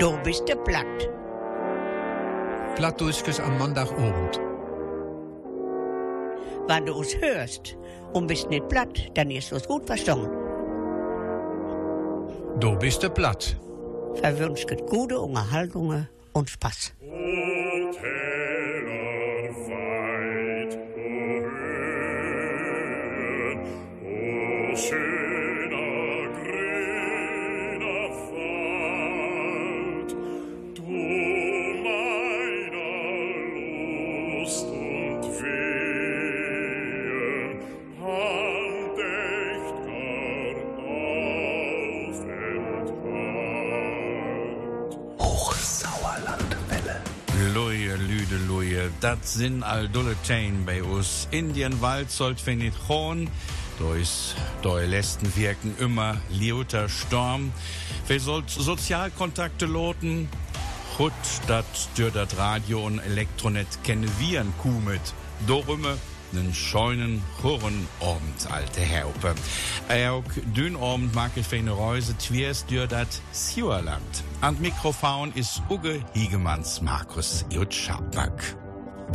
Du bist der Platt. Plattdurchkes am Montagabend. Wenn du uns hörst und bist nicht platt, dann ist es gut verstanden. Du bist der Platt. Verwünscht gute Unterhaltungen und Spaß. Dulle Chain bei uns. Indienwald sollt nicht hohen. Durchs doi letzten wirken immer lauter Storm. Wir sollt Sozialkontakte loten. Hut dat durch dat Radio und Elektronet kennen wir ein Kuh mit. Dorümme den scheunen Chorren Abend, alte Herpe. Auch dünn Abend mag ich für eine Reise twiers durch dat Siegerland. An Mikrofon ist Uge Hiegemanns Markus Jutschapmak.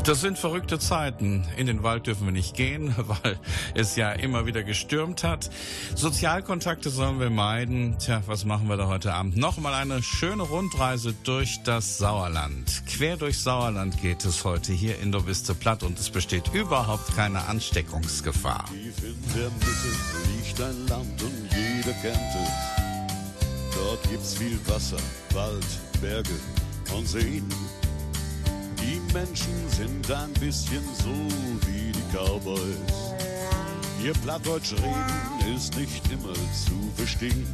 Das sind verrückte Zeiten. In den Wald dürfen wir nicht gehen, weil es ja immer wieder gestürmt hat. Sozialkontakte sollen wir meiden. Tja, was machen wir da heute Abend? Nochmal eine schöne Rundreise durch das Sauerland. Quer durch Sauerland geht es heute hier in Dobiste Platt und es besteht überhaupt keine Ansteckungsgefahr. Tief in der Mitte liegt ein Land und jeder kennt es. Dort gibt's viel Wasser, Wald, Berge und Seen. Die Menschen sind ein bisschen so wie die Cowboys. Ihr Plattdeutsch reden ist nicht immer zu verstehen.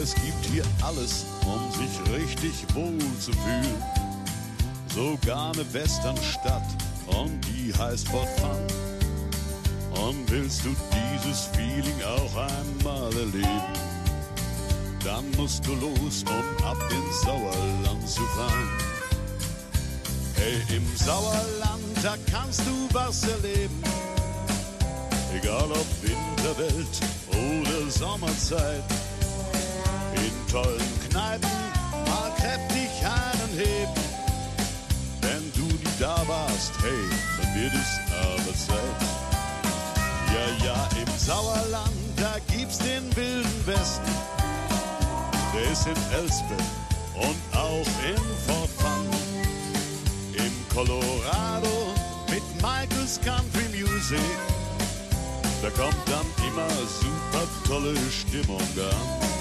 Es gibt hier alles, um sich richtig wohl zu fühlen. Sogar eine Westernstadt und die heißt Fort Fun. Und willst du dieses Feeling auch einmal erleben, dann musst du los, um ab ins Sauerland zu fahren. Hey, im Sauerland, da kannst du was erleben. Egal ob Winterwelt oder Sommerzeit. In tollen Kneipen mal kräftig einen heben. Wenn du nie da warst, hey, dann wird es aber Zeit. Ja, ja, im Sauerland, da gibt's den wilden Westen. Der ist in Elsbeth und auch in. Im Colorado mit Michaels Country Music. Da kommt dann immer super tolle Stimmung an.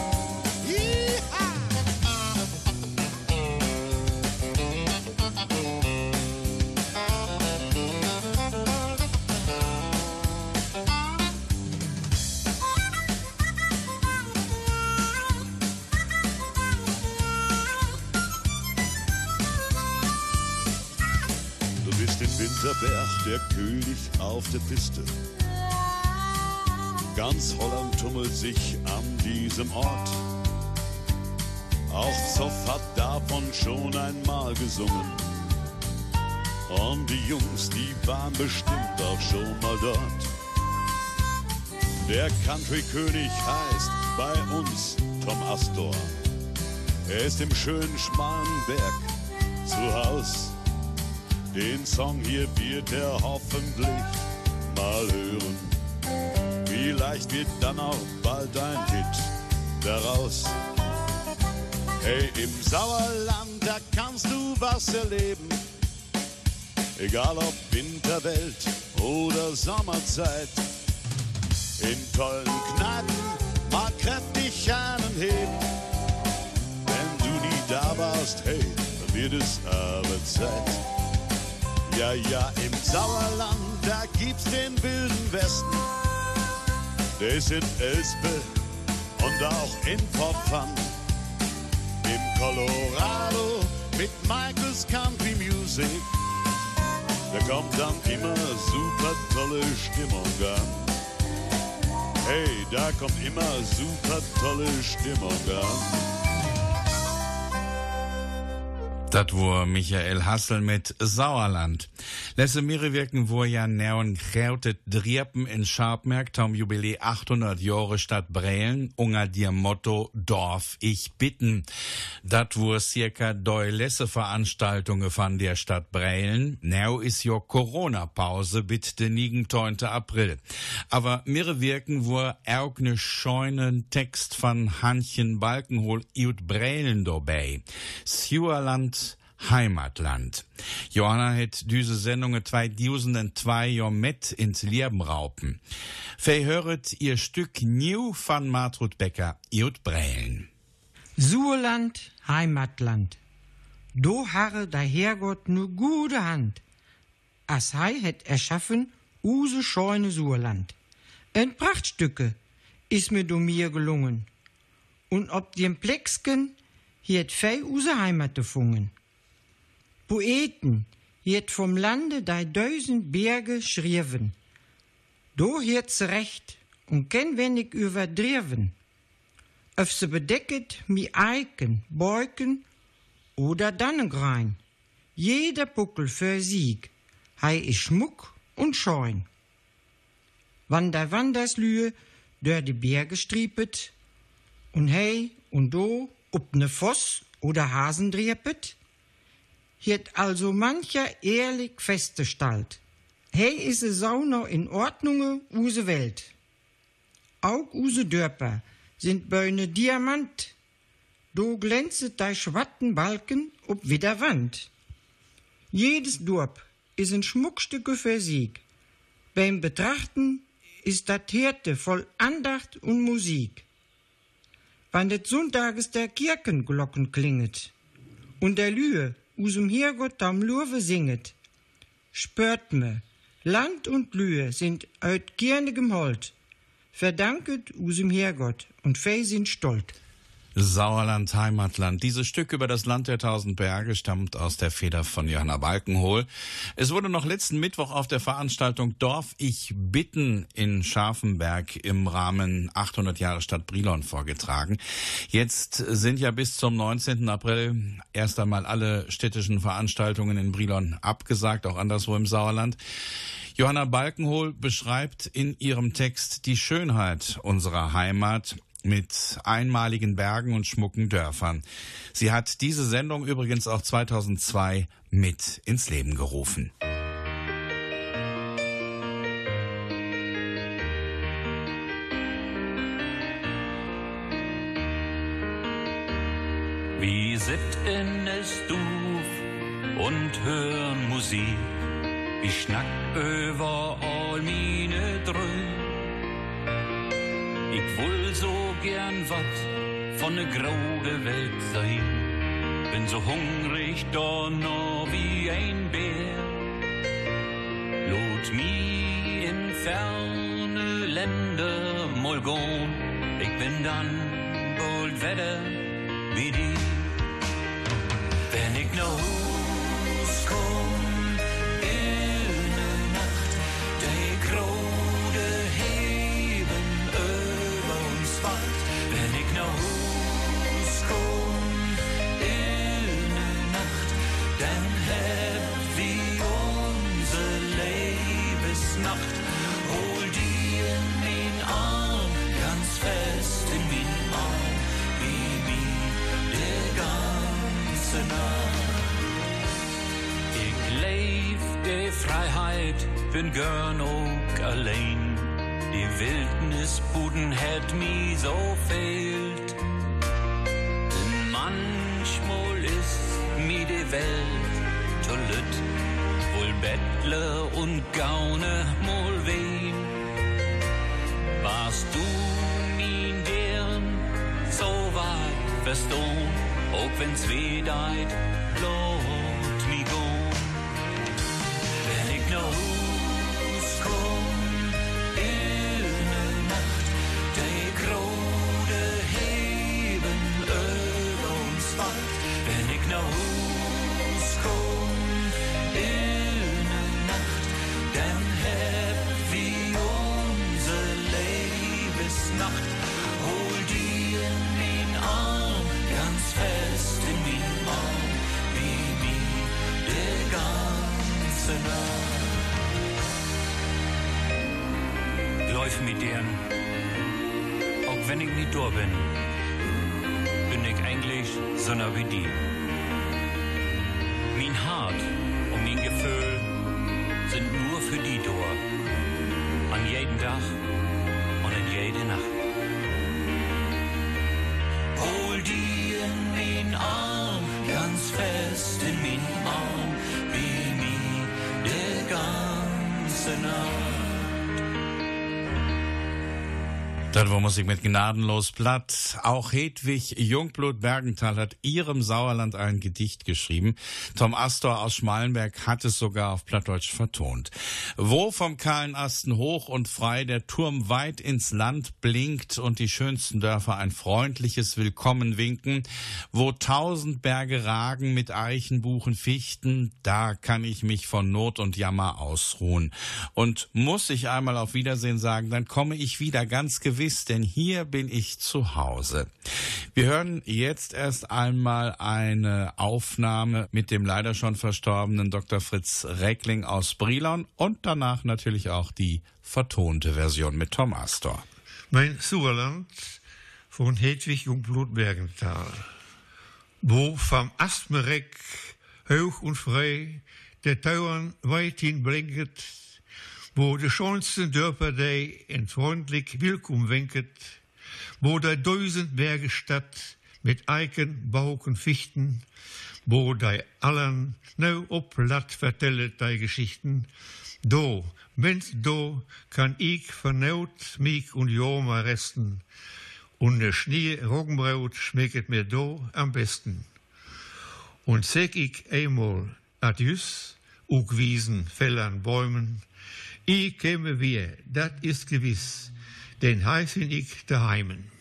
Du bist in Winterberg der König auf der Piste. Ganz Holland tummelt sich an diesem Ort. Auch Zoff hat davon schon einmal gesungen. Und die Jungs, die waren bestimmt auch schon mal dort. Der Country-König heißt bei uns Tom Astor. Er ist im schönen schmalen Berg zu Haus. Den Song hier wird er hoffentlich mal hören. Vielleicht wird dann auch bald ein Hit daraus. Hey, im Sauerland, da kannst du was erleben. Egal ob Winterwelt oder Sommerzeit. In tollen Kneipen mal kräftig einen heben. Wenn du nie da warst, hey, wird es aber Zeit. Ja, ja, im Sauerland, da gibt's den wilden Westen. Der ist in Elspe und auch in Pfoffern. Im Colorado mit Michaels Country Music. Da kommt dann immer super tolle Stimmung an. Hey, da kommt immer super tolle Stimmung an. Dat war Michael Hassel mit Sauerland. Lesse mir wirken, wo ja neon krautet Driepen in Scharpmerk tam Jubiläe 800 Jahre Stadt Brelen, unter dir Motto Dorf ich bitten. Dat wo circa doi Lesse Veranstaltungen von der Stadt Brelen. Now is jo Corona-Pause bit den 9. April. Aber mir wirken, wo auch ne scheunen Text von Hanchen Balkenhol iut Brelen dabei. Sjuerland Heimatland. Johanna hat diese Sendung 2002 Jahr mit ins Leben raupen. Verhöret ihr Stück New von Martrud Becker, Jut Brellen. Surland, Heimatland. Do harre der Herrgott nu gute Hand. As hei het erschaffen, use scheune Surland. Ein Prachtstücke is mir do mir gelungen. Und ob dem Plexken hiet fei use Heimat gefungen. Poeten hiet vom Lande dei Dösen Berge schrieven. Do hiet's recht und ken wenig überdriven. Öf se bedecket mi Eiken, Beuken oder Dannengrein. Jeder Puckel für Sieg, hei is Schmuck und Scheun. Wann der Wanderslühe dör die Berge striepet und hei und do ob ne Voss oder Hasen driepet, hiet also mancher ehrlich festgestellt. Hey is es auch noch in Ordnung, use Welt. Auch use Dörper sind Bäune Diamant. Do glänzet dei schwatten Balken ob wieder Wand. Jedes Dorp is ein Schmuckstücke für Sieg. Beim Betrachten ist dat Hirte voll Andacht und Musik. Wann des Sonntages der Kirchenglocken klinget und der Lühe usum Herrgott am Lurve singet, spürt me, Land und Lühe sind eut gernigem Holt, verdanket usum Herrgott und fei sind stolz. Sauerland, Heimatland. Dieses Stück über das Land der tausend Berge stammt aus der Feder von Johanna Balkenhol. Es wurde noch letzten Mittwoch auf der Veranstaltung Dorf ich bitten in Scharfenberg im Rahmen 800 Jahre Stadt Brilon vorgetragen. Jetzt sind ja bis zum 19. April erst einmal alle städtischen Veranstaltungen in Brilon abgesagt, auch anderswo im Sauerland. Johanna Balkenhol beschreibt in ihrem Text die Schönheit unserer Heimat mit einmaligen Bergen und schmucken Dörfern. Sie hat diese Sendung übrigens auch 2002 mit ins Leben gerufen. Wir sit in es Duf und hören Musik. Ich schnack über all meine Dröme. Ich will so gern wat von ne graude Welt sein. Bin so hungrig da noch wie ein Bär. Lot mi in ferne Länder mal gehen. Ich bin dann bald wieder wie die. Wenn ich nach Wildnis Buden hat mi so fehlt. Denn manchmal ist mi die Welt lütt. Wohl Bettler und Gaune mal wen. Warst du min deren so weit verstohn, auch wenn's weh deit, da. An jeden Tag und in jede Nacht. Hol die in mein Arm, ganz fest in mein Arm, wie mir die ganze Nacht. Das war Musik mit Gnadenlos Platt. Auch Hedwig Jungblut Bergenthal hat ihrem Sauerland ein Gedicht geschrieben. Tom Astor aus Schmalenberg hat es sogar auf Plattdeutsch vertont. Wo vom kahlen Asten hoch und frei der Turm weit ins Land blinkt und die schönsten Dörfer ein freundliches Willkommen winken, wo tausend Berge ragen mit Eichen, Buchen, Fichten, da kann ich mich von Not und Jammer ausruhen. Und muss ich einmal auf Wiedersehen sagen, dann komme ich wieder ganz gewiss gewiss, denn hier bin ich zu Hause. Wir hören jetzt erst einmal eine Aufnahme mit dem leider schon verstorbenen Dr. Fritz Reckling aus Brilon und danach natürlich auch die vertonte Version mit Tom Astor. Mein Sauerland von Hedwig Jungblut Bergenthal. Wo vom Astmereck hoch und frei der Tauern weithin blinket, wo de schönsten Dörfer dei en freundlich Willkommen wenket, wo der duizend Berge Stadt mit Eiken, Bauken, Fichten, wo dei allen neu op Platt vertellet dei Geschichten, do, wenn's do, kann ich vernaut mich und Joma resten, und ne Schnee Roggenbraut schmecket mir do am besten. Und sag ich einmal Adjus, ug Wiesen, Fellern, Bäumen, ich käme wir, das ist gewiss, den heißen ich daheimen.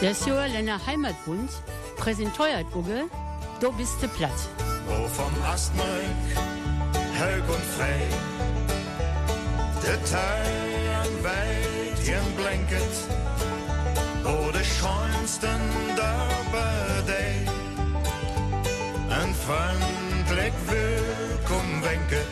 Der Sjöländer Heimatbund präsentiert Uge, du bist de platt. Wo vom Astmark, hög und frei, der Teilen weit hier blinket, wo de schönsten Dörper dei, freundlich Willkommen wenket.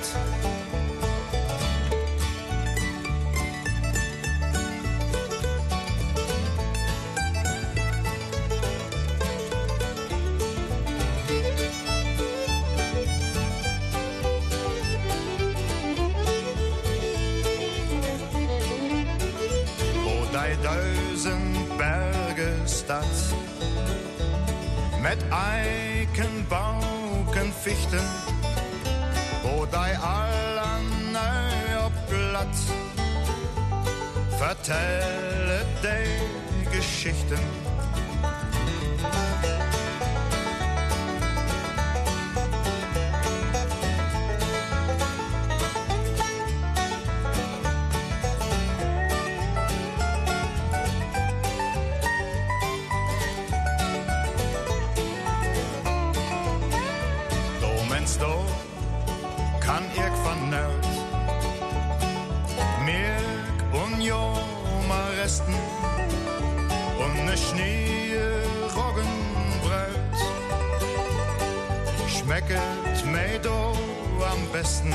Dei duizend mit Eiken, Bauken, Fichten, wo dei allen neu op glatt vertellet dei Geschichten. Kan jeg fornøyd Mirk und joma resten Und ne Schnee Roggenbröt Schmecket mei do am besten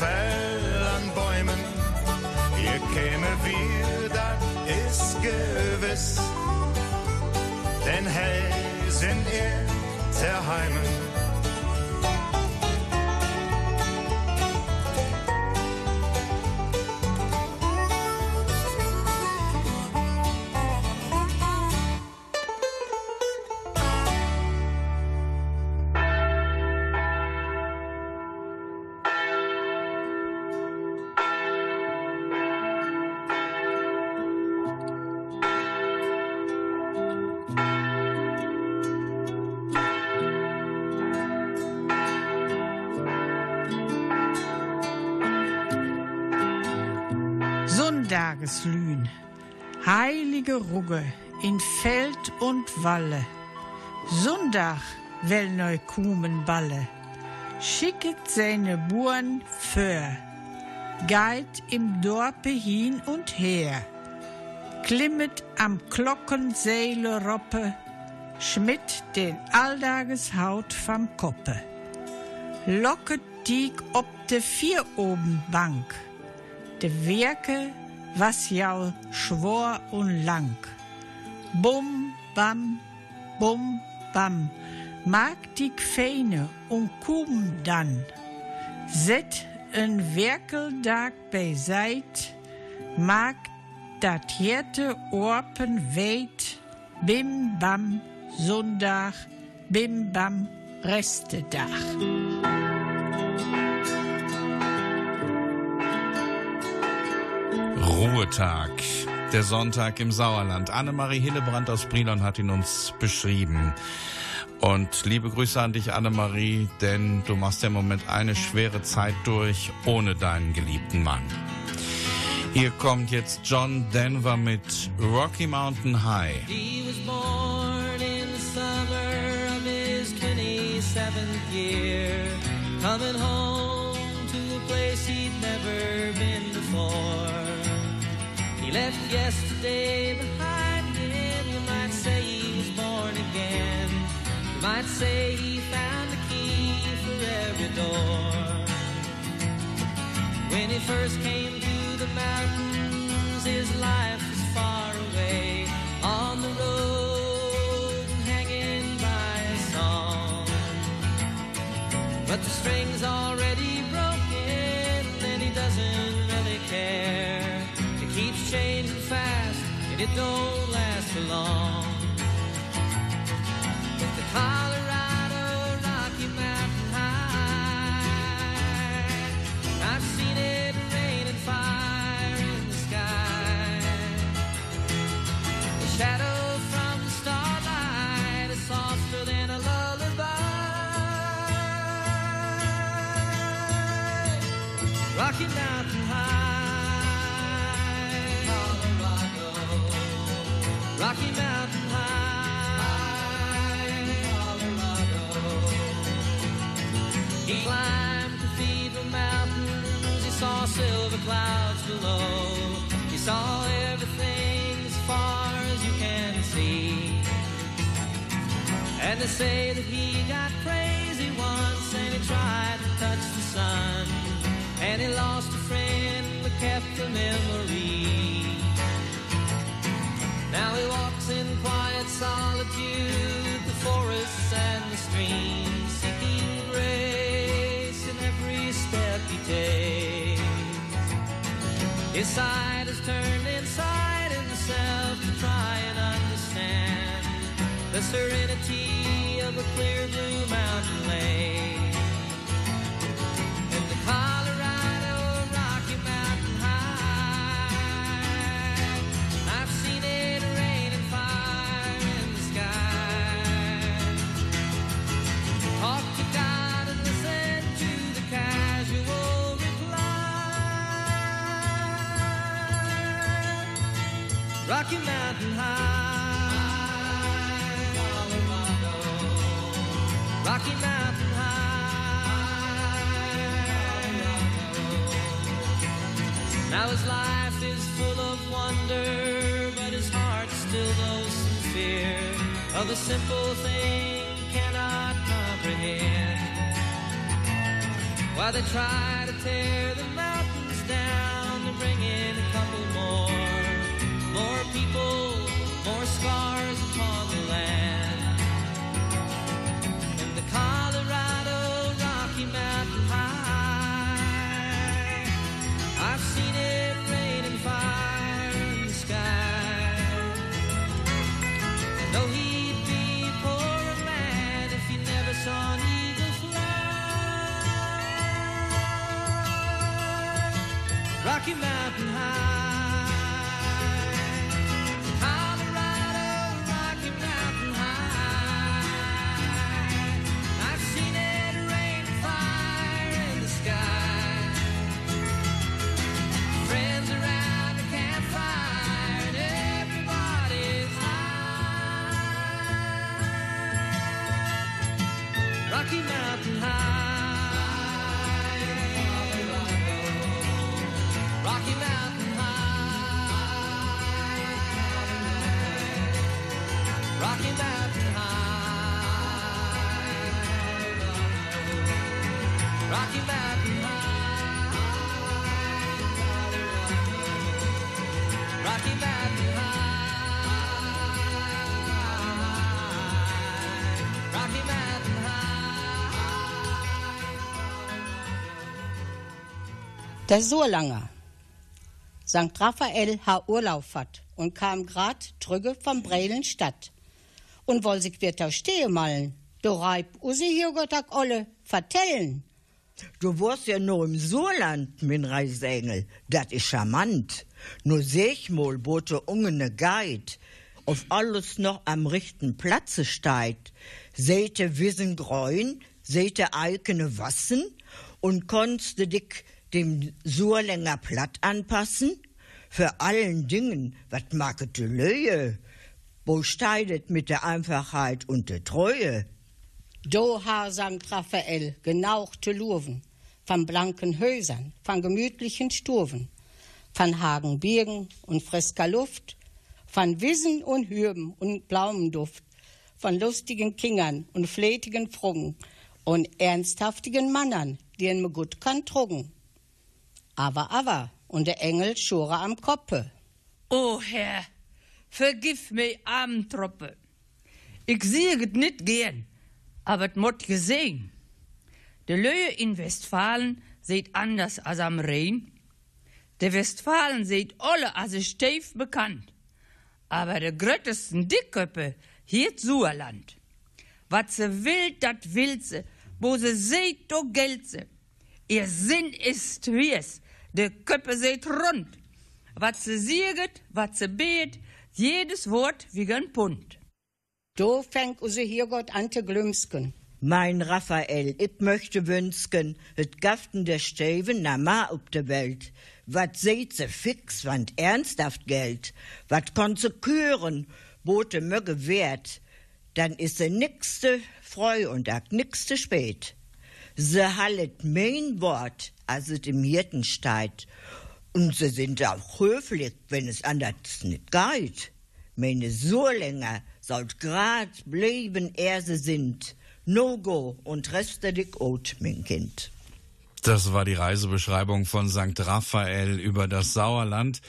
Fell an Bäumen. Ihr käme wir, dat is gewiss. Denn hey sind ihr zerheimen Sonntagslühn. heilige Rugge in Feld und Walle. Sonntag will neu Kumen balle. Schicket seine Buren für, geht im Dorpe hin und her. Klimmet am Glockenseele Roppe, schmidt den Alldageshaut vom Koppe. Locket diek ob de vier oben Bank, de Werke was jau schwor und lang. Bum, bam, bum, bam, mag die Feine und kum dann. Set een Werkeldag beiseit, mag dat jette Orpen weet, bim bam, Sonntag, bim bam, Restedag. Ruhetag. Der Sonntag im Sauerland. Annemarie Hillebrand aus Brilon hat ihn uns beschrieben. Und liebe Grüße an dich, Annemarie, denn du machst im Moment eine schwere Zeit durch ohne deinen geliebten Mann. Hier kommt jetzt John Denver mit Rocky Mountain High. He was born in the summer of his 27th year, coming home to a place he'd never been before. He left yesterday behind him. You might say he was born again. You might say he found the key for every door. When he first came to the mountains, his life was far away on the road, hanging by a song. But the string's already it don't last for long. But the Colorado Rocky Mountain High, I've seen it rain and fire in the sky. The shadow from the starlight is softer than a lullaby. Rocky Mountain saw silver clouds below. He saw everything as far as you can see. And they say that he got crazy once and he tried to touch the sun. And he lost a friend but kept the memory. Now he walks in quiet solitude, the forests and the streams, seeking grace in every step he takes. His side is turned inside himself to try and understand the serenity of a clear blue mountain lake. Rocky Mountain High, Colorado. Rocky Mountain High, Colorado. Now his life is full of wonder, but his heart still knows some fear of the simple thing cannot comprehend. While they try to tear Der Surlanger. St. Raphael ha Urlaub hat und kam grad trüge vom Brelen Stadt. Und woll sich wieder stehen malen, do reib usi hier olle vertellen. Du warst ja nur im Surland, mein Reisengel. Dat is charmant. Nur seh ich mal, bote ungene Guide. Auf alles noch am rechten Platze steigt. Seite Wissen gräun, seite Eikene Wassen und konntest du dich dem Surlänger Platt anpassen? Für allen Dingen, wat maget de Löhe? Wo steidet mit der Einfachheit und der Treue? Do ha St. Raphael genauchte Lurven, von blanken Häusern, von gemütlichen Sturven, von Hagenbirgen und frisker Luft, von Wissen und Hürben und Blaumenduft, von lustigen Kingern und flätigen Fruggen und ernsthaftigen Mannern, die en me gut kann trugen. Aber, aber, und der Engel schure am Koppe. O Herr, vergif mir armen Truppe. Ich sehe het nicht gern, aber het mot gesehen. De Löhe in Westfalen seht anders als am Rhein. De Westfalen seht alle als steif bekannt. Aber de gröttesten Dickköppe hier Suerland. Wat se will, dat will se, wo se seht, do gelt se. Ihr Sinn ist wies, de Köppe seht rund. Wat se sieget, wat se bet, jedes Wort wie ein Pund. Do fängt use hier Gott an te glümsken. Mein Raphael, ich möchte wünsken, het Gaften der Steven na ma op der Welt. Wat seht se fix, want ernsthaft Geld. Wat konsequieren, bote möge wert. Dann is se nixte freu und ak nixte spät. Se hallet mein Wort, als es im Hirten steigt. Und sie sind auch höflich, wenn es anders nicht geht. Meine Surlänger sollt grad bleiben, er sie sind. No go und reste dich out, mein Kind. Das war die Reisebeschreibung von St. Raphael über das Sauerland,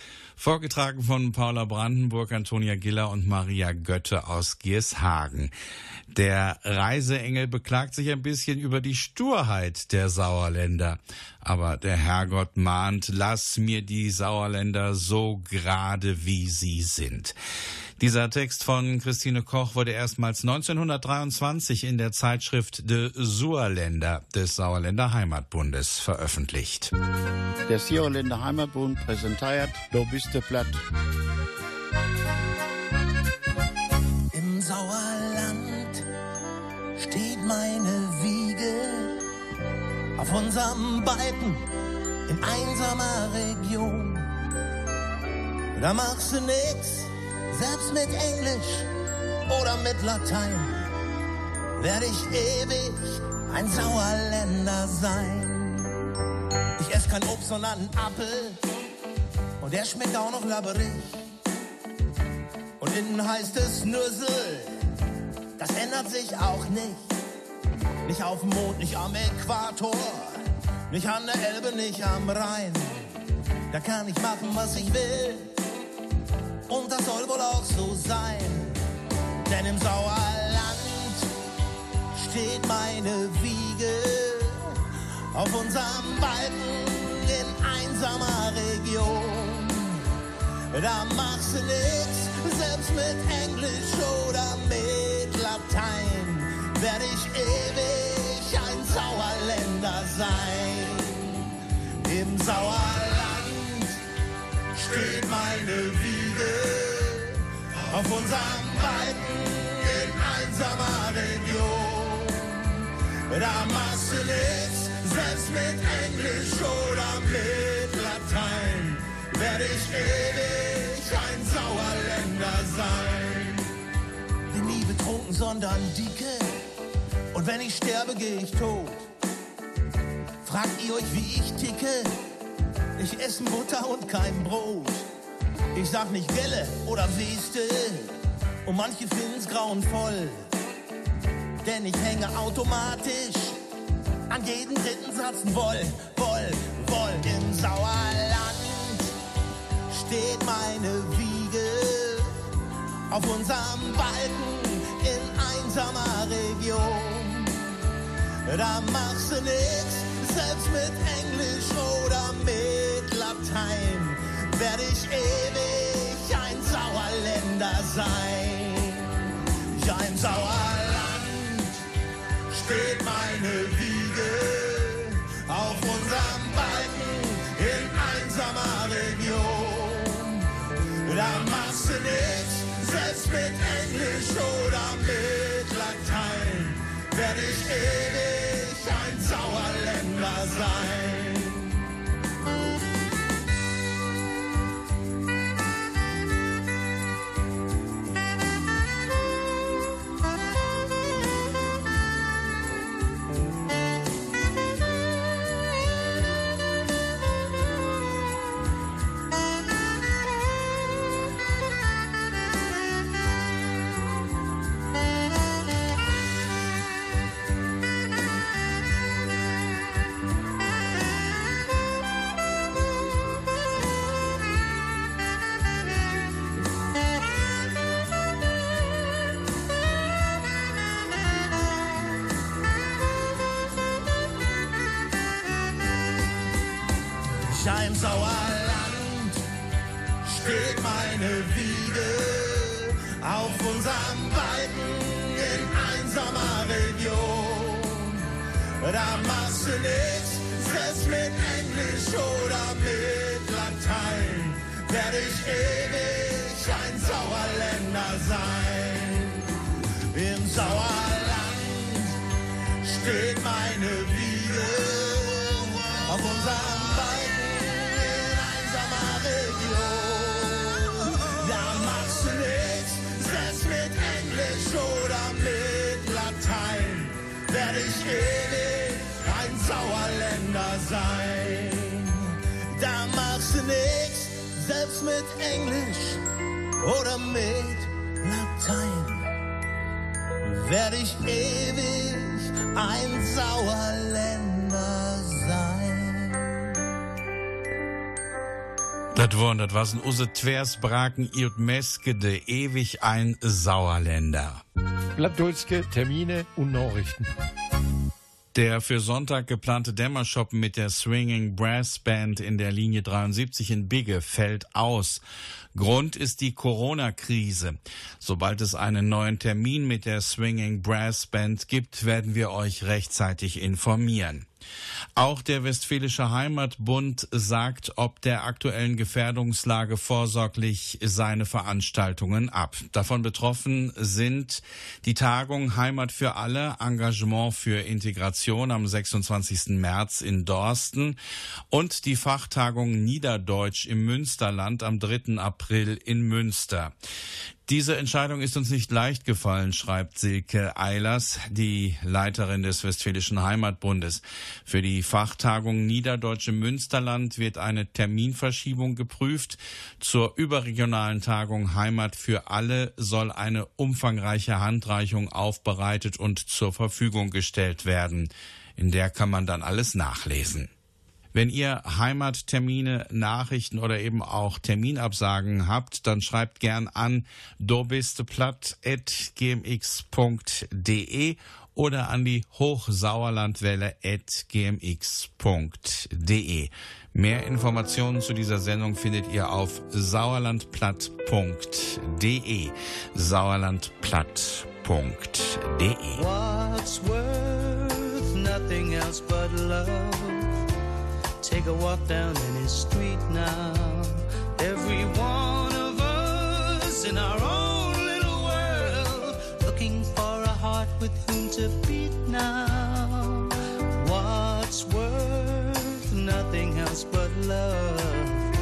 vorgetragen von Paula Brandenburg, Antonia Giller und Maria Götte aus Giershagen. Der Reiseengel beklagt sich ein bisschen über die Sturheit der Sauerländer. Aber der Herrgott mahnt, lass mir die Sauerländer so gerade wie sie sind. Dieser Text von Christine Koch wurde erstmals 1923 in der Zeitschrift De Suerländer des Sauerländer Heimatbundes veröffentlicht. Der Sauerländer Heimatbund präsentiert Du bist der Platt. Im Sauerland steht meine Wiege auf unserem Balken in einsamer Region. Da machst du nix, selbst mit Englisch oder mit Latein, werde ich ewig ein Sauerländer sein. Ich esse kein Obst, sondern einen Apfel und der schmeckt auch noch labberig. Und innen heißt es Nüssel, das ändert sich auch nicht. Nicht auf dem Mond, nicht am Äquator, nicht an der Elbe, nicht am Rhein. Da kann ich machen, was ich will. Und das soll wohl auch so sein. Denn im Sauerland steht meine Wiege auf unserem Balken in einsamer Region. Da machst du nix, selbst mit Englisch oder mit Latein, werde ich ewig ein Sauerländer sein. Im Sauerland steht meine Wiege auf unserem Balken in einsamer Region. Da machst du nix, selbst mit Englisch oder mit Latein, werde ich ewig ein Sauerländer sein. Bin nie betrunken, sondern dicke Und wenn ich sterbe, gehe ich tot. Fragt ihr euch, wie ich ticke? Ich esse Butter und kein Brot. Ich sag nicht Gelle oder Weste. Und manche finden's grauenvoll. Denn ich hänge automatisch an jeden dritten Satz Woll, Woll, Woll. Im Sauerland steht meine Wiege auf unserem Balken in einsamer Region. Da machst du nix, selbst mit Englisch oder mit Latein, werde ich ewig ein Sauerländer sein. Ja, im Sauerland steht meine Wiege auf unserem Balken in einsamer Region. Da machst du nix, selbst mit Englisch oder mit Latein, werde ich ewig ein Sauerländer sein. Ja, im Sauerland steht meine Wiege auf unserem Balken in einsamer Region. Da machst du nix, selbst mit Englisch oder mit Latein, werde ich ewig ein Sauerländer sein. Im Sauerland steht meine Wiege auf unserem mit Englisch oder mit Latein, werde ich ewig ein Sauerländer sein. Das waren, das was ein use Twersbraken, iut Meske, de ewig ein Sauerländer. Plattdeutsche Termine und Nachrichten. Der für Sonntag geplante Dämmershoppen mit der Swinging Brass Band in der Linie 73 in Bigge fällt aus. Grund ist die Corona-Krise. Sobald es einen neuen Termin mit der Swinging Brass Band gibt, werden wir euch rechtzeitig informieren. Auch der Westfälische Heimatbund sagt ob der aktuellen Gefährdungslage vorsorglich seine Veranstaltungen ab. Davon betroffen sind die Tagung Heimat für alle, Engagement für Integration am 26. März in Dorsten und die Fachtagung Niederdeutsch im Münsterland am 3. April in Münster. Diese Entscheidung ist uns nicht leicht gefallen, schreibt Silke Eilers, die Leiterin des Westfälischen Heimatbundes. Für die Fachtagung Niederdeutsche Münsterland wird eine Terminverschiebung geprüft. Zur überregionalen Tagung Heimat für alle soll eine umfangreiche Handreichung aufbereitet und zur Verfügung gestellt werden. In der kann man dann alles nachlesen. Wenn ihr Heimattermine, Nachrichten oder eben auch Terminabsagen habt, dann schreibt gern an dobisteplatt.gmx.de oder an die hochsauerlandwelle.gmx.de. Mehr Informationen zu dieser Sendung findet ihr auf sauerlandplatt.de. sauerlandplatt.de. Take a walk down any street now. Every one of us in our own little world, looking for a heart with whom to beat now. What's worth nothing else but love?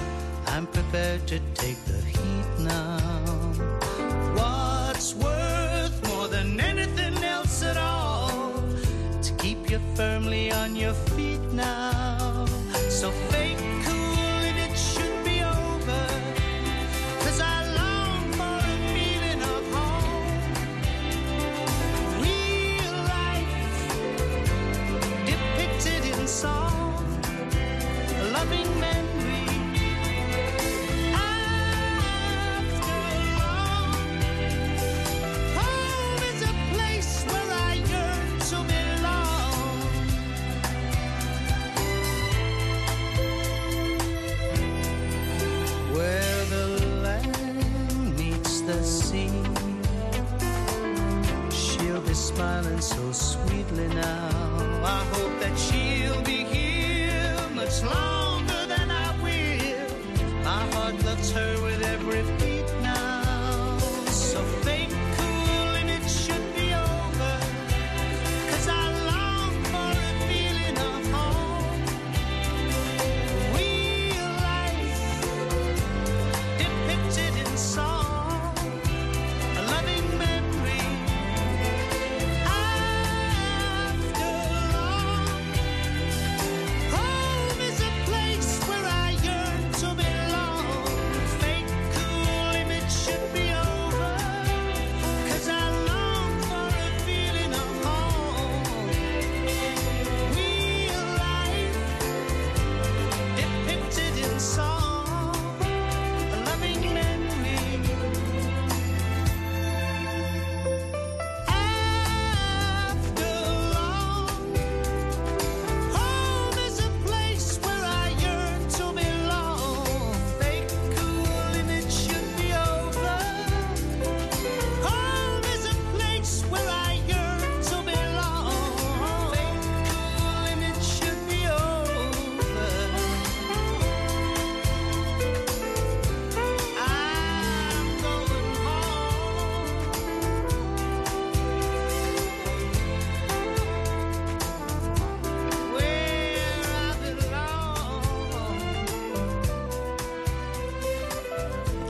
I'm prepared to take the heat now. What's worth more than anything else at all? To keep you firmly on your feet now. So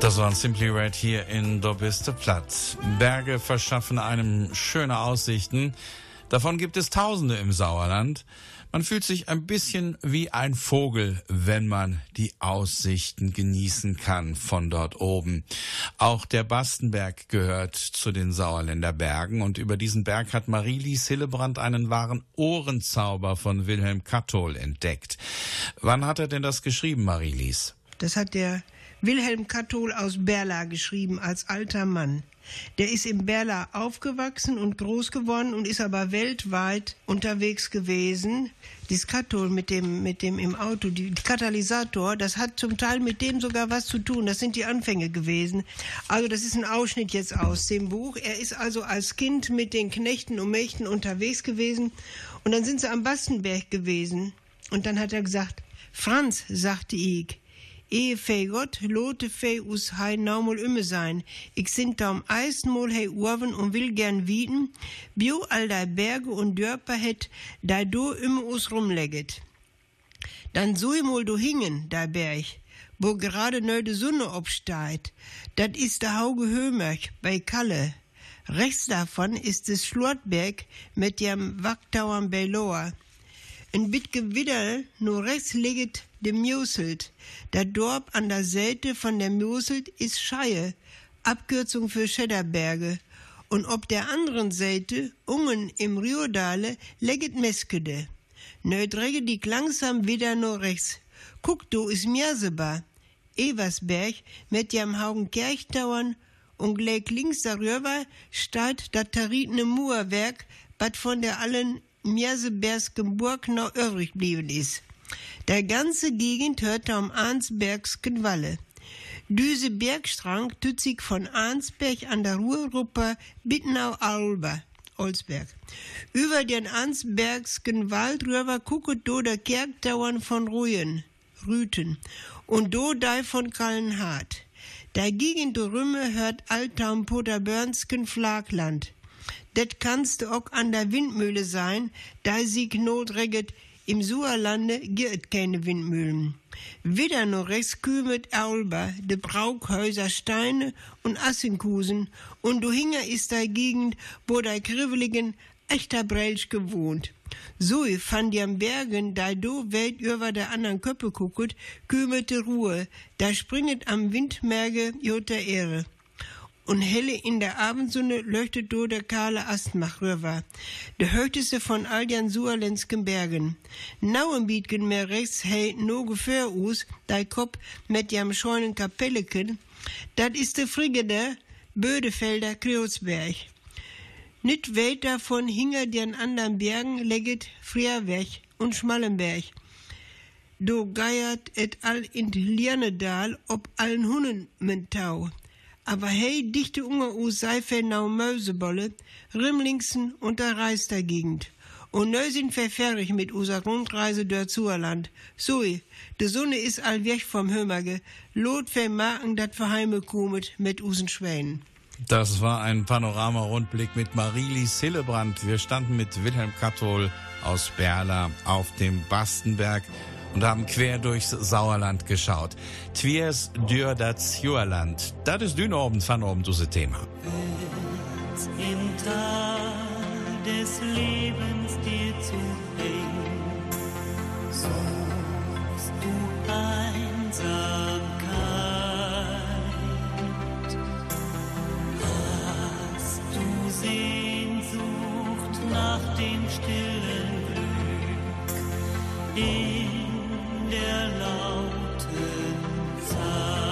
Das waren Simply Red hier in Dobiste Platt. Berge verschaffen einem schöne Aussichten. Davon gibt es Tausende im Sauerland. Man fühlt sich ein bisschen wie ein Vogel, wenn man die Aussichten genießen kann von dort oben. Auch der Bastenberg gehört zu den Sauerländer Bergen und über diesen Berg hat Marie-Lies Hillebrand einen wahren Ohrenzauber von Wilhelm Kattol entdeckt. Wann hat er denn das geschrieben, Marie-Lies? Das hat der Wilhelm Kattol aus Berla geschrieben als alter Mann. Der ist in Berla aufgewachsen und groß geworden und ist aber weltweit unterwegs gewesen. Dieses Kathol mit dem, mit dem im Auto, die, die Katalysator, das hat zum Teil mit dem sogar was zu tun. Das sind die Anfänge gewesen. Also das ist ein Ausschnitt jetzt aus dem Buch. Er ist also als Kind mit den Knechten und Mächten unterwegs gewesen. Und dann sind sie am Bastenberg gewesen. Und dann hat er gesagt, Franz, sagte ich, Ehe fei Gott, lote fei us hei naumol ümme sein. Ich sind da am Eisenmol hei Urven und will gern wieten, bio all dei Berge und Dörper het, da do ümme us rumlegget. Dann sui mol do hingen, da Berg, wo gerade neu de Sonne obsteigt. Dat is der Hauge Hömerch bei Kalle. Rechts davon ist es Schlortberg mit dem Wacktauern bei Loa. Ein bitge Widderl, nur rechts liegt de Muselt. Der Dorf an der Seite von der Muselt ist Scheie, Abkürzung für Schedderberge. Und ob der anderen Seite, Ungen im Riodale, legget Meskede. Dräge die langsam wieder nur rechts. Guck, du is Miaseba. Eversberg mit jam Haugen Kirchtauern und gleich links darüber steht das Taritne Murwerk, wat von der allen Miersebergsken Burg noch übrig geblieben ist. Der ganze Gegend hört am Arnsbergsken Walle. Düse Bergstrang tut sich von Arnsberg an der Ruhrgruppe Bittenau-Alba, Olsberg. Über den Arnsbergsken Wald rüber gucket do der Kerktauern von Ruhen, Rüten, und do dei von Kallenhardt. Gegend Rümme hört Altaum Poterbörnsken Flagland. Det kannst auch an der Windmühle sein, da sie Knotregget im Suerlande gibt keine Windmühlen. Wieder noch rechts kümmert Aulba, de Braukhäuser Steine und Assenkusen, und du hinger ist der Gegend, wo der kriveligen echter Brelsch gewohnt. So von den Bergen, da do Welt über der anderen Köppe gucket, kümmerte Ruhe, da springet am Windmerge joter Ehre. Und helle in der Abendsonne leuchtet do der kahle Astmach rüber, der höchste von all den suerlensken Bergen. Nauen bietgen mir rechts hey no Gefähr us, dei Kopf mit jam scheunen Kapelleken, dat ist de Frigede, Bödefelder Kreuzberg. Nicht weit davon hinger den anderen Bergen legget Frierweg und Schmallenberg. Do geiert et all in Liernedal ob allen Hunnen mentau. Aber hey, dichte Unger us Seifelnau Mösebolle, Rimlingsen und der Reister Gegend. Und neu sind verfährig mit user Rundreise durch Zuerland. Sui, de Sonne is all vom Hömerge. Lot vermaken dat verheime kumet mit usen Schwänen. Das war ein Panorama-Rundblick mit Marilis Hillebrand. Wir standen mit Wilhelm Kathol aus Berla auf dem Bastenberg und haben quer durchs Sauerland geschaut. Twiers dür das Juerland. Das ist dünn oben von oben das Thema. im Tal des Lebens dir zu bringen, suchst du Einsamkeit. Hast du Sehnsucht nach dem stillen Glück in der lauten Zeit?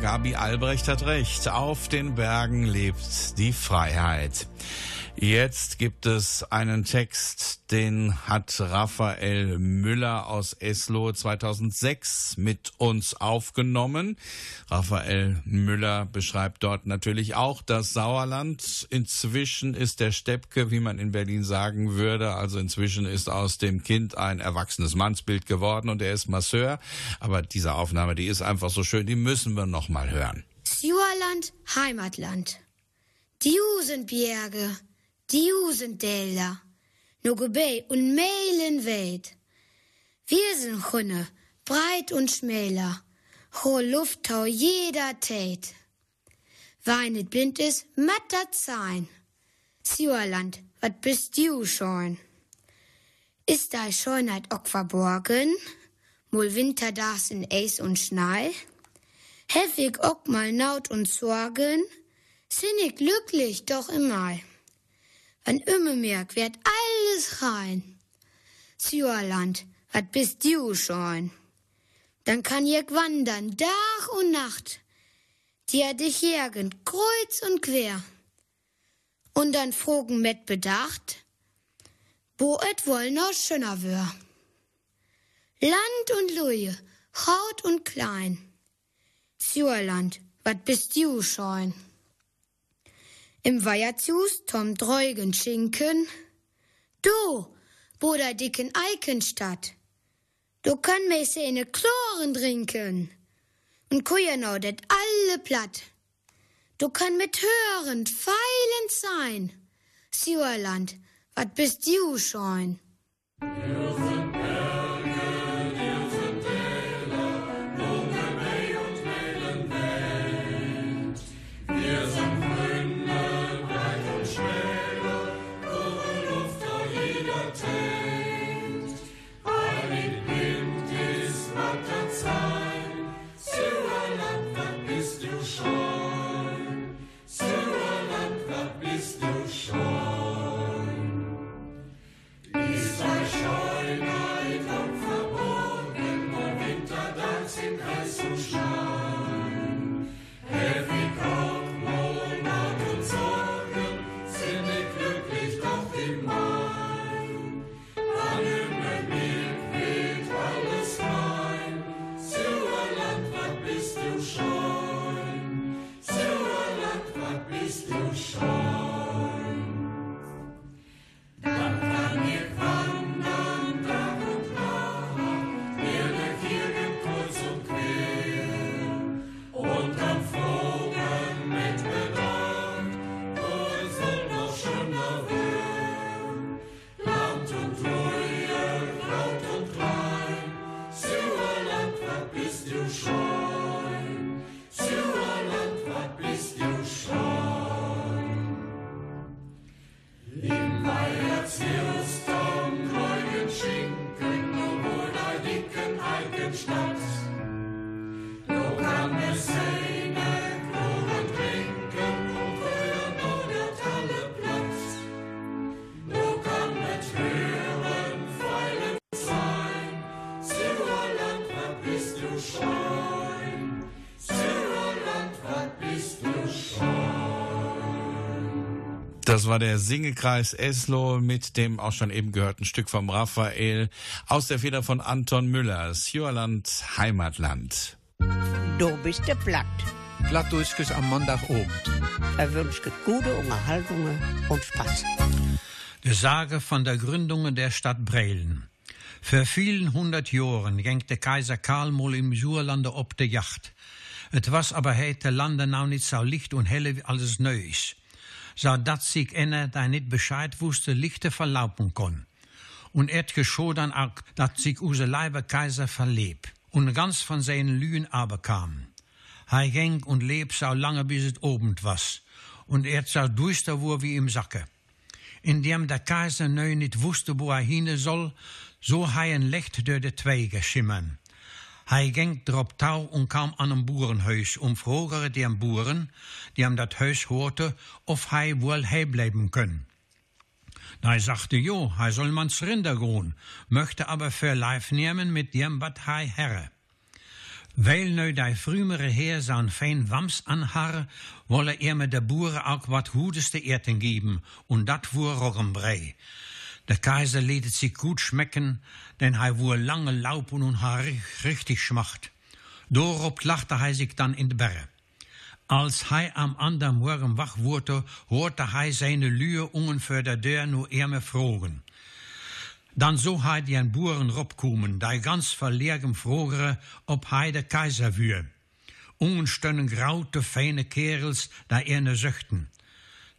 Gabi Albrecht hat recht. Auf den Bergen lebt die Freiheit. Jetzt gibt es einen Text, den hat Raphael Müller aus Eslohe 2006 mit uns aufgenommen. Raphael Müller beschreibt dort natürlich auch das Sauerland. Inzwischen ist der Steppke, wie man in Berlin sagen würde, also inzwischen ist aus dem Kind ein erwachsenes Mannsbild geworden und er ist Masseur. Aber diese Aufnahme, die ist einfach so schön, die müssen wir noch mal hören. Juerland, Heimatland. Die sind Die sind no Gebä und Meilen weit. Wir sind Chunne, breit und schmäler, hohe Lufttau jeder Tät. Weinet blind is, mattert sein. Juerland, wat bist du schon? Ist da Schönheit auch verborgen? Mul Winterdags in Eis und Schnee? Heftig auch mal Naut und Sorgen? Sind ich glücklich doch immer. Wann immer merk, wird alles rein. Zürland, wat bist du schon? Dann kann ich wandern, Tag und Nacht. Die dich jagend, kreuz und quer. Und dann fragen mit Bedacht, wo et wohl noch schöner wär. Land und Luje, Haut und klein. Zürland, wat bist du schon? Im Weiherzus Tom Dreugen Schinken. Du, wo der dicken Eikenstadt. Du kann me seine Chloren trinken. Und kujenau det alle platt. Du kann mit hören, feilend sein. Zürland, wat bist du schon? Wir Das war der Singekreis Eslo mit dem auch schon eben gehörten Stück vom Raphael aus der Feder von Anton Müller, Sjörland Heimatland. Du bist der Platt. Plattdeutsches am Montagabend. Er wünscht gute Unterhaltungen und Spaß. Die Sage von der Gründung der Stadt Brelen. Für vielen hundert Jahren ging der Kaiser Karl mal im Surlande op de Jacht. Het was aber heute Lande nou nicht so licht und helle wie alles neu ist. So dat sich einer, der nicht Bescheid wusste, lichte verlaufen kon. Und et geschah dann auch, dat sich unser Leiber Kaiser verlebt und ganz von seinen Lügen aberkam. Hij ging und lebt so lange bis es obend was. Und er so duister wurde wie im Sacke. Indem der Kaiser neu nicht wusste, wo er hin soll, so hij ein Licht durch de Zweige schimmern. Hij ging drop touw und kam an een boerenhuis om vrogere den boeren, die hem dat huis hoorten, of hij wohl heibleiben können. Hij sagte, jo, hij soll mans Rinder groen, möchte aber für Leif nehmen mit dem, wat hij herre. Weil nu die frühere Heer zo'n fein Wams anharre, wolle er mit der Boeren auch wat hudeste Erten geben, und dat wur Roggenbrei. Der Kaiser lädt es sich gut schmecken, denn hij wur lange laupen und ha richtig schmacht. Dorop lachte hij sich dann in de Berre. Als hij am anderen Morgen wach wurde, hoorde hij seine Lühe ungefähr der Deur nur eher fragen. Dan so hij die een Boeren robkomen, die ganz verlegen frogere, ob hij de Kaiser wür. Ungenstønnen graute, feine Kerels, die erne zuchten.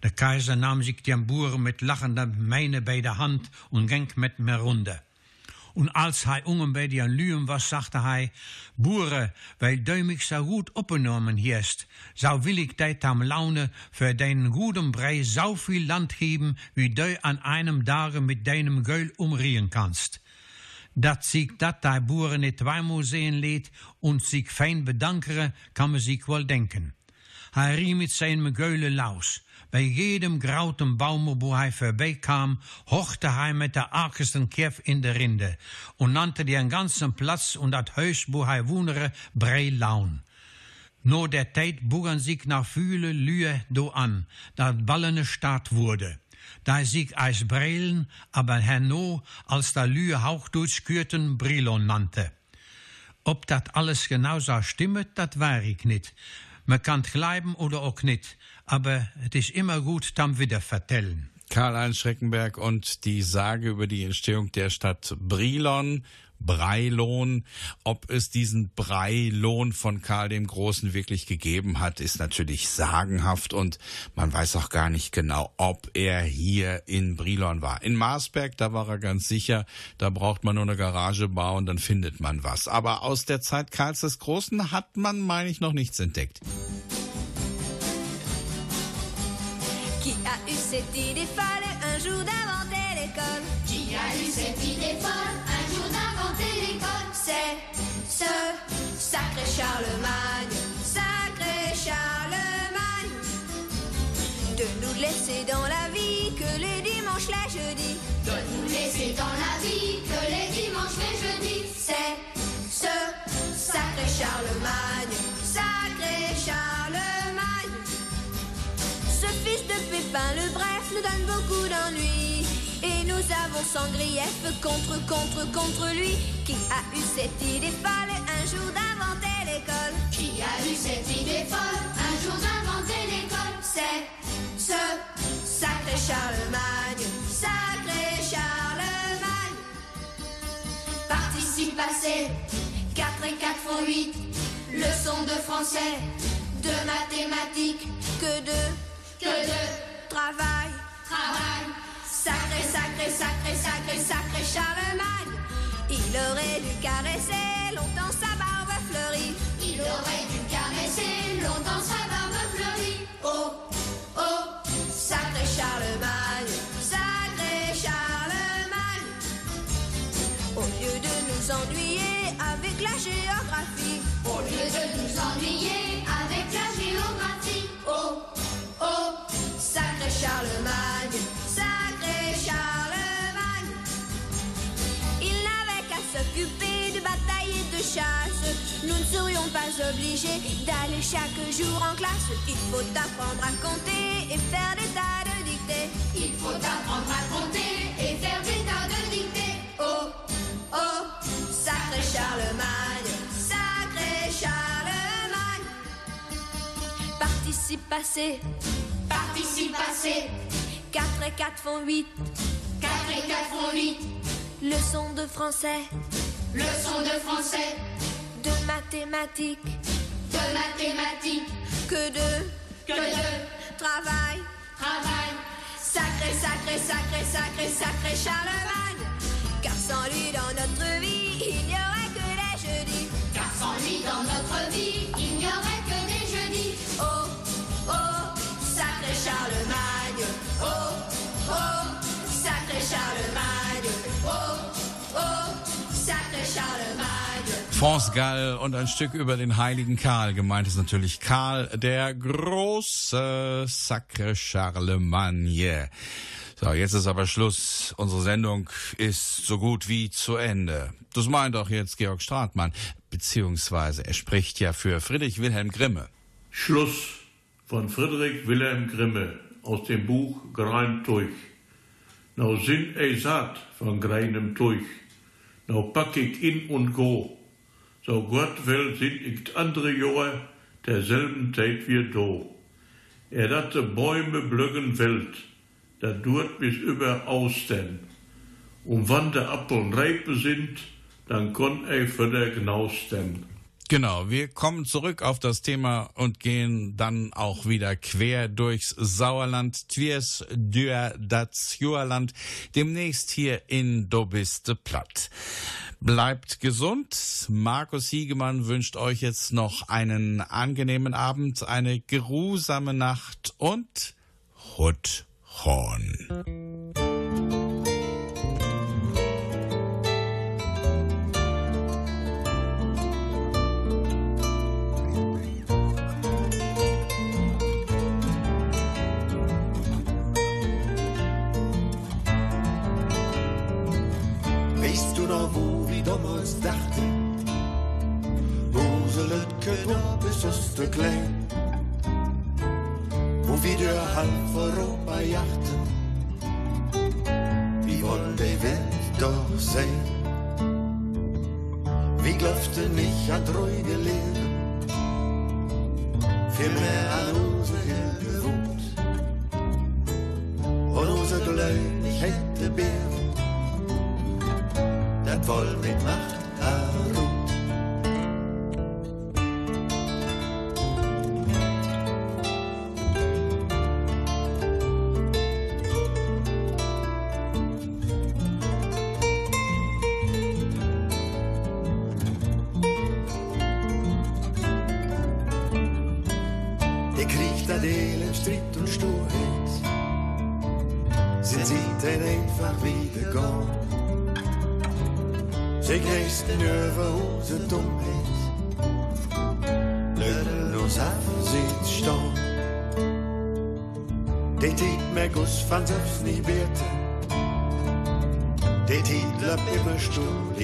Der Kaiser nahm sich den Buren mit lachender Meine bei der Hand und ging mit mir runter. Und als hij ungen bei den Lüen was, sagte hij, Boere, weil du mich so gut opgenommen hast, so will ich dich am Laune für deinen guten Brei so viel Land geben, wie du an einem Tage mit deinem Geul umriehen kannst. Dat sich dat die Boeren nicht zweimal sehen lädt und sich fein bedankere, kann man sich wohl denken. Hij rie mit seinem geule Laus. Bei jedem grauten Baum, wo hij vorbeikam, hochte hij mit der argesten Kerf in der Rinde und nannte den ganzen Platz und dat Haus, wo hij wohnere, Breilaun. No der Tijd bogen sich nach viele Lühe do an, dat ballene Staat wurde. Da sich als Breilen, aber Herno als der Lühe Hauchdeutsch kürten Brilon nannte. Ob dat alles genau so stimmt, dat war ich nicht. Man kann glauben oder auch nicht, aber es ist immer gut, dann wieder vertellen. Karl-Heinz Schreckenberg und die Sage über die Entstehung der Stadt Brilon. Breilohn. Ob es diesen Breilohn von Karl dem Großen wirklich gegeben hat, ist natürlich sagenhaft und man weiß auch gar nicht genau, ob er hier in Brilon war. In Marsberg, da war er ganz sicher, da braucht man nur eine Garage bauen, dann findet man was. Aber aus der Zeit Karls des Großen hat man, meine ich, noch nichts entdeckt. Qui a eu cette idée folle un jour d'inventer l'école Qui a eu cette idée folle C'est ce sacré Charlemagne, sacré Charlemagne. De nous laisser dans la vie que les dimanches, les jeudis. De nous laisser dans la vie que les dimanches, les jeudis. C'est ce sacré Charlemagne, sacré Charlemagne. Ce fils de Pépin le Bref nous donne beaucoup d'ennuis nous avons sans grief contre, contre, contre lui. Qui a eu cette idée folle un jour d'inventer l'école? Qui a eu cette idée folle un jour d'inventer l'école? C'est ce sacré Charlemagne, sacré Charlemagne. Participe passé 4 et 4 font 8 Leçon de français De mathématiques Que de, Que de travail. Travail Sacré, sacré, sacré, sacré, Charlemagne. Il aurait dû caresser longtemps sa barbe fleurie. Il aurait dû caresser longtemps sa barbe fleurie. Oh, oh, sacré Charlemagne, sacré Charlemagne. Au lieu de nous ennuyer avec la géographie. Au lieu de nous ennuyer avec la géographie. Oh, oh, sacré Charlemagne, s'occuper de bataille et de chasse. Nous ne serions pas obligés d'aller chaque jour en classe. Il faut apprendre à compter et faire des tas de dictées. Il faut apprendre à compter et faire des tas de dictées. Oh, oh, sacré Charlemagne, sacré Charlemagne. Participe passé, Participe passé 4 et 4 font 8 4 et 4 font 8 Leçon de français, Leçon de français. De mathématiques. De mathématiques. Que de, Que de. travail. Travail. Sacré, sacré, sacré, sacré, sacré Charlemagne. Car sans lui dans notre vie, il n'y aurait que les jeudis. Car sans lui dans notre vie Il n'y aurait que des jeudis. Oh, oh, sacré Charlemagne. Oh, oh, sacré Charlemagne France Gall und ein Stück über den heiligen Karl. Gemeint ist natürlich Karl der große Sacre Charlemagne. So, jetzt ist aber Schluss. Unsere Sendung ist so gut wie zu Ende. Das meint auch jetzt Georg Stratmann, beziehungsweise er spricht ja für Friedrich Wilhelm Grimme. Schluss von Friedrich Wilhelm Grimme aus dem Buch Grein Tuch. Nou sind ei satt von greinem Tuch. Nou pack ich in und go. So Gott will sind ich andere Jahre derselben Zeit wie do. Er dat de Bäume blöcken Welt, da durt bis über Austen. Und wann der Appeln reipe sind, dann konn ei für der Gnausten. Genau, wir kommen zurück auf das Thema und gehen dann auch wieder quer durchs Sauerland, Twiers, Dür, das Juerland, demnächst hier in Dobiste Platt. Bleibt gesund. Markus Hiegemann wünscht euch jetzt noch einen angenehmen Abend, eine geruhsame Nacht und Hut Horn. Du noch wo? Damals dachten? Lücke da bist du klein. Wo wir durch halb Europa jachten. Wie wollen die Welt doch sein? Wie glaubten nicht an ruhige Leben? Vielmehr an unsere gewohnt. Und unser Glück hätte Bären. Das wohl mit Macht erruht.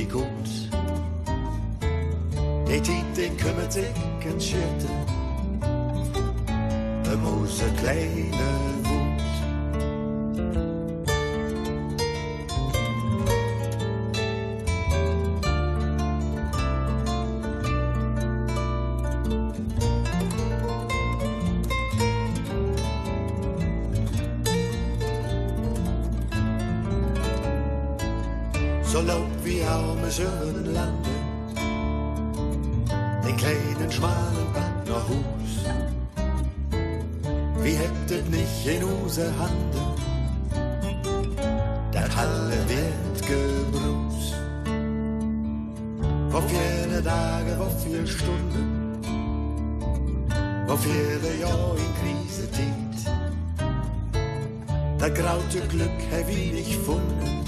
I god Det tid den kommer tecken skete De moze kleine zullen landen. Den kleinen schmalen Bad nach Hus. Wie hättet nicht in unsere Handen. Dat Halle wird gebrust. Vor viele Tage, vor viele Stunden. Vor viele Jahre in Krisetid. Das graute Glück hab ich nicht gefunden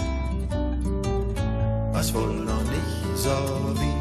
was wohl noch nicht so weit.